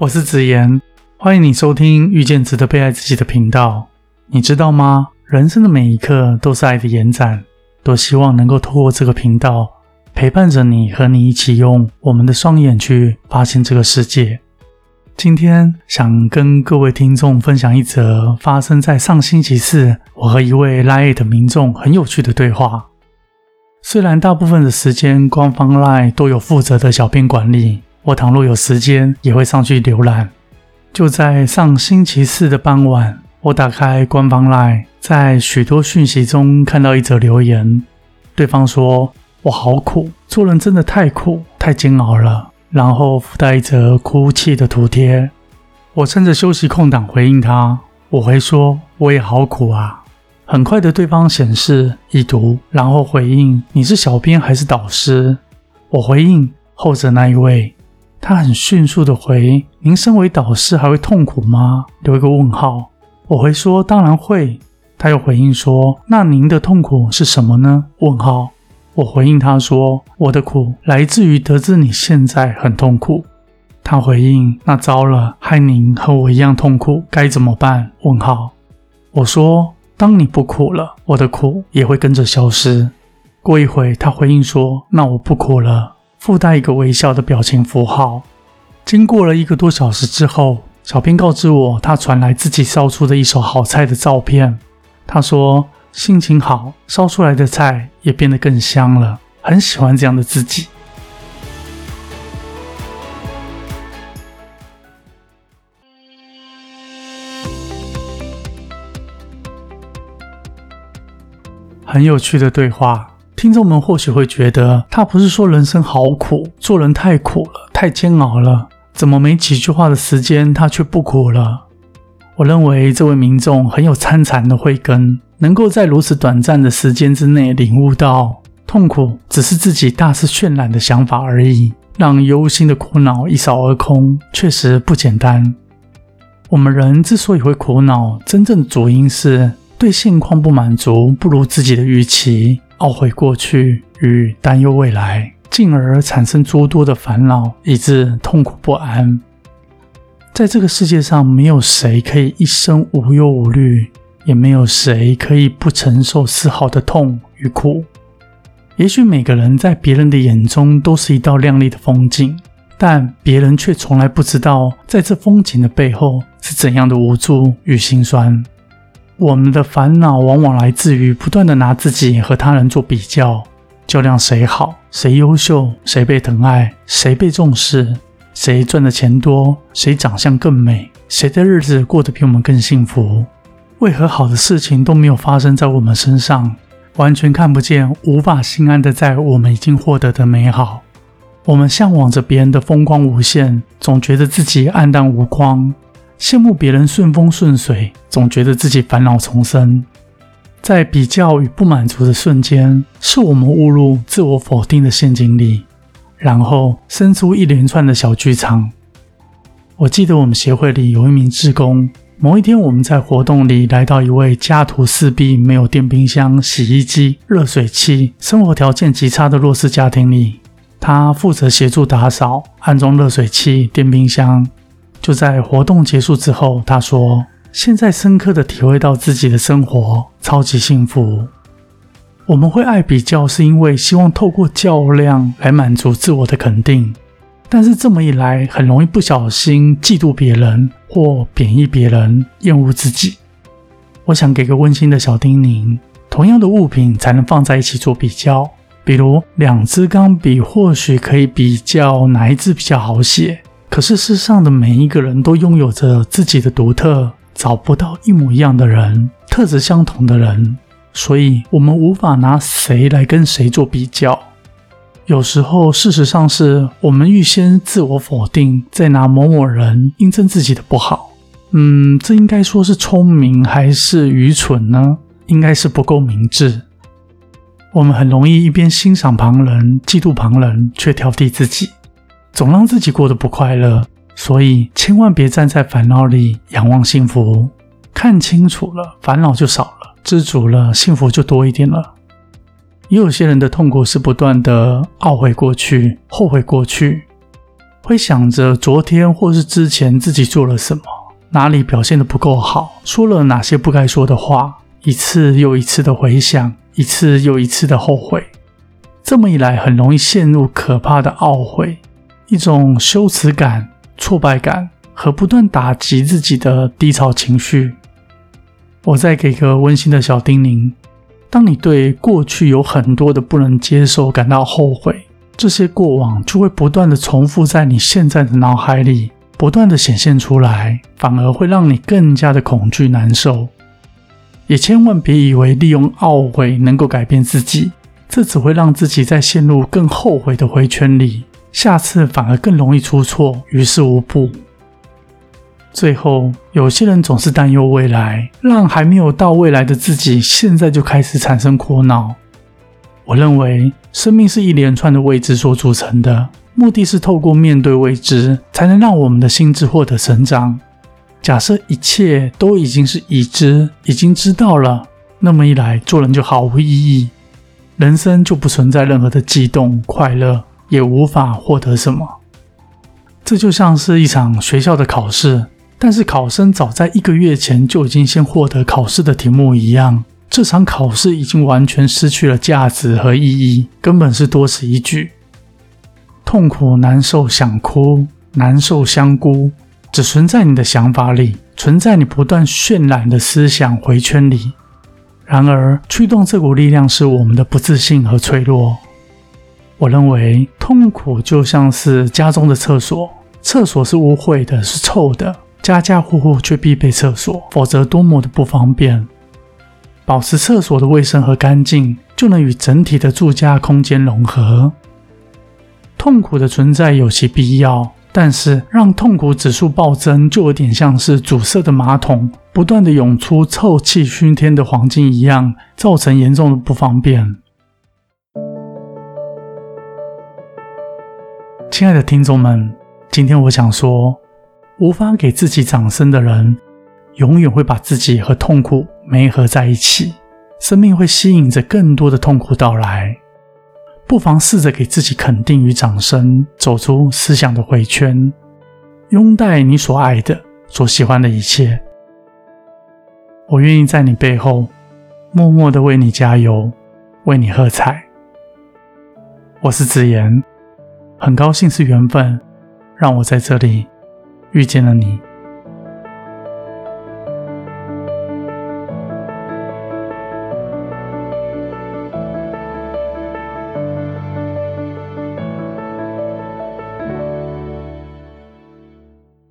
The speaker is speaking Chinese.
我是子言，欢迎你收听遇见值得被爱自己的频道。你知道吗？人生的每一刻都是爱的延展，多希望能够透过这个频道陪伴着你，和你一起用我们的双眼去发现这个世界。今天想跟各位听众分享一则发生在上星期四，我和一位 Line 的民众很有趣的对话。虽然大部分的时间官方 Line 都有负责的小编管理。我倘若有时间，也会上去浏览。就在上星期四的傍晚，我打开官方 LINE，在许多讯息中看到一则留言。对方说：“我好苦，做人真的太苦，太煎熬了。”然后附带一则哭泣的图贴。我趁着休息空档回应他，我回说：“我也好苦啊。”很快的，对方显示已读，然后回应：“你是小编还是导师？”我回应后者那一位。他很迅速的回：“您身为导师还会痛苦吗？”留一个问号。我回说：“当然会。”他又回应说：“那您的痛苦是什么呢？”问号。我回应他说：“我的苦来自于得知你现在很痛苦。”他回应：“那糟了，害您和我一样痛苦，该怎么办？”问号。我说：“当你不苦了，我的苦也会跟着消失。”过一会，他回应说：“那我不苦了。”附带一个微笑的表情符号。经过了一个多小时之后，小编告知我，他传来自己烧出的一手好菜的照片。他说心情好，烧出来的菜也变得更香了，很喜欢这样的自己。很有趣的对话。听众们或许会觉得，他不是说人生好苦，做人太苦了，太煎熬了，怎么没几句话的时间，他却不苦了？我认为这位民众很有参禅的慧根，能够在如此短暂的时间之内领悟到，痛苦只是自己大肆渲染的想法而已，让忧心的苦恼一扫而空，确实不简单。我们人之所以会苦恼，真正主因是对现况不满足，不如自己的预期。懊悔过去与担忧未来，进而产生诸多的烦恼，以致痛苦不安。在这个世界上，没有谁可以一生无忧无虑，也没有谁可以不承受丝毫的痛与苦。也许每个人在别人的眼中都是一道亮丽的风景，但别人却从来不知道，在这风景的背后是怎样的无助与心酸。我们的烦恼往往来自于不断的拿自己和他人做比较，较量谁好、谁优秀、谁被疼爱、谁被重视、谁赚的钱多、谁长相更美、谁的日子过得比我们更幸福。为何好的事情都没有发生在我们身上？完全看不见，无法心安的在我们已经获得的美好。我们向往着别人的风光无限，总觉得自己黯淡无光。羡慕别人顺风顺水，总觉得自己烦恼丛生。在比较与不满足的瞬间，是我们误入自我否定的陷阱里，然后生出一连串的小剧场。我记得我们协会里有一名志工，某一天我们在活动里来到一位家徒四壁、没有电冰箱、洗衣机、热水器、生活条件极差的弱势家庭里，他负责协助打扫、安装热水器、电冰箱。就在活动结束之后，他说：“现在深刻的体会到自己的生活超级幸福。我们会爱比较，是因为希望透过较量来满足自我的肯定。但是这么一来，很容易不小心嫉妒别人或贬义别人，厌恶自己。我想给个温馨的小叮咛：同样的物品才能放在一起做比较，比如两支钢笔，或许可以比较哪一支比较好写。”可是世上的每一个人都拥有着自己的独特，找不到一模一样的人，特质相同的人，所以我们无法拿谁来跟谁做比较。有时候，事实上是我们预先自我否定，再拿某某人印证自己的不好。嗯，这应该说是聪明还是愚蠢呢？应该是不够明智。我们很容易一边欣赏旁人，嫉妒旁人，却挑剔自己。总让自己过得不快乐，所以千万别站在烦恼里仰望幸福。看清楚了，烦恼就少了；知足了，幸福就多一点了。也有些人的痛苦是不断的懊悔过去、后悔过去。会想着昨天或是之前自己做了什么，哪里表现的不够好，说了哪些不该说的话，一次又一次的回想，一次又一次的后悔。这么一来，很容易陷入可怕的懊悔，一种羞耻感、挫败感和不断打击自己的低潮情绪。我再给个温馨的小叮咛：当你对过去有很多的不能接受感到后悔，这些过往就会不断的重复在你现在的脑海里，不断的显现出来，反而会让你更加的恐惧难受。也千万别以为利用懊悔能够改变自己。这只会让自己在陷入更后悔的回圈里，下次反而更容易出错，于事无补。最后，有些人总是担忧未来，让还没有到未来的自己现在就开始产生苦恼。我认为，生命是一连串的未知所组成的，目的是透过面对未知，才能让我们的心智获得成长。假设一切都已经是已知，已经知道了，那么一来做人就毫无意义。人生就不存在任何的激动、快乐，也无法获得什么。这就像是一场学校的考试，但是考生早在一个月前就已经先获得考试的题目一样，这场考试已经完全失去了价值和意义，根本是多此一举。痛苦、难受、想哭、难受、香菇，只存在你的想法里，存在你不断渲染的思想回圈里。然而，驱动这股力量是我们的不自信和脆弱。我认为，痛苦就像是家中的厕所，厕所是污秽的，是臭的，家家户户却必备厕所，否则多么的不方便。保持厕所的卫生和干净，就能与整体的住家空间融合。痛苦的存在有其必要。但是，让痛苦指数暴增，就有点像是阻塞的马桶不断的涌出臭气熏天的黄金一样，造成严重的不方便。亲爱的听众们，今天我想说，无法给自己掌声的人，永远会把自己和痛苦媒合在一起，生命会吸引着更多的痛苦到来。不妨试着给自己肯定与掌声，走出思想的回圈，拥戴你所爱的、所喜欢的一切。我愿意在你背后默默的为你加油，为你喝彩。我是子言，很高兴是缘分，让我在这里遇见了你。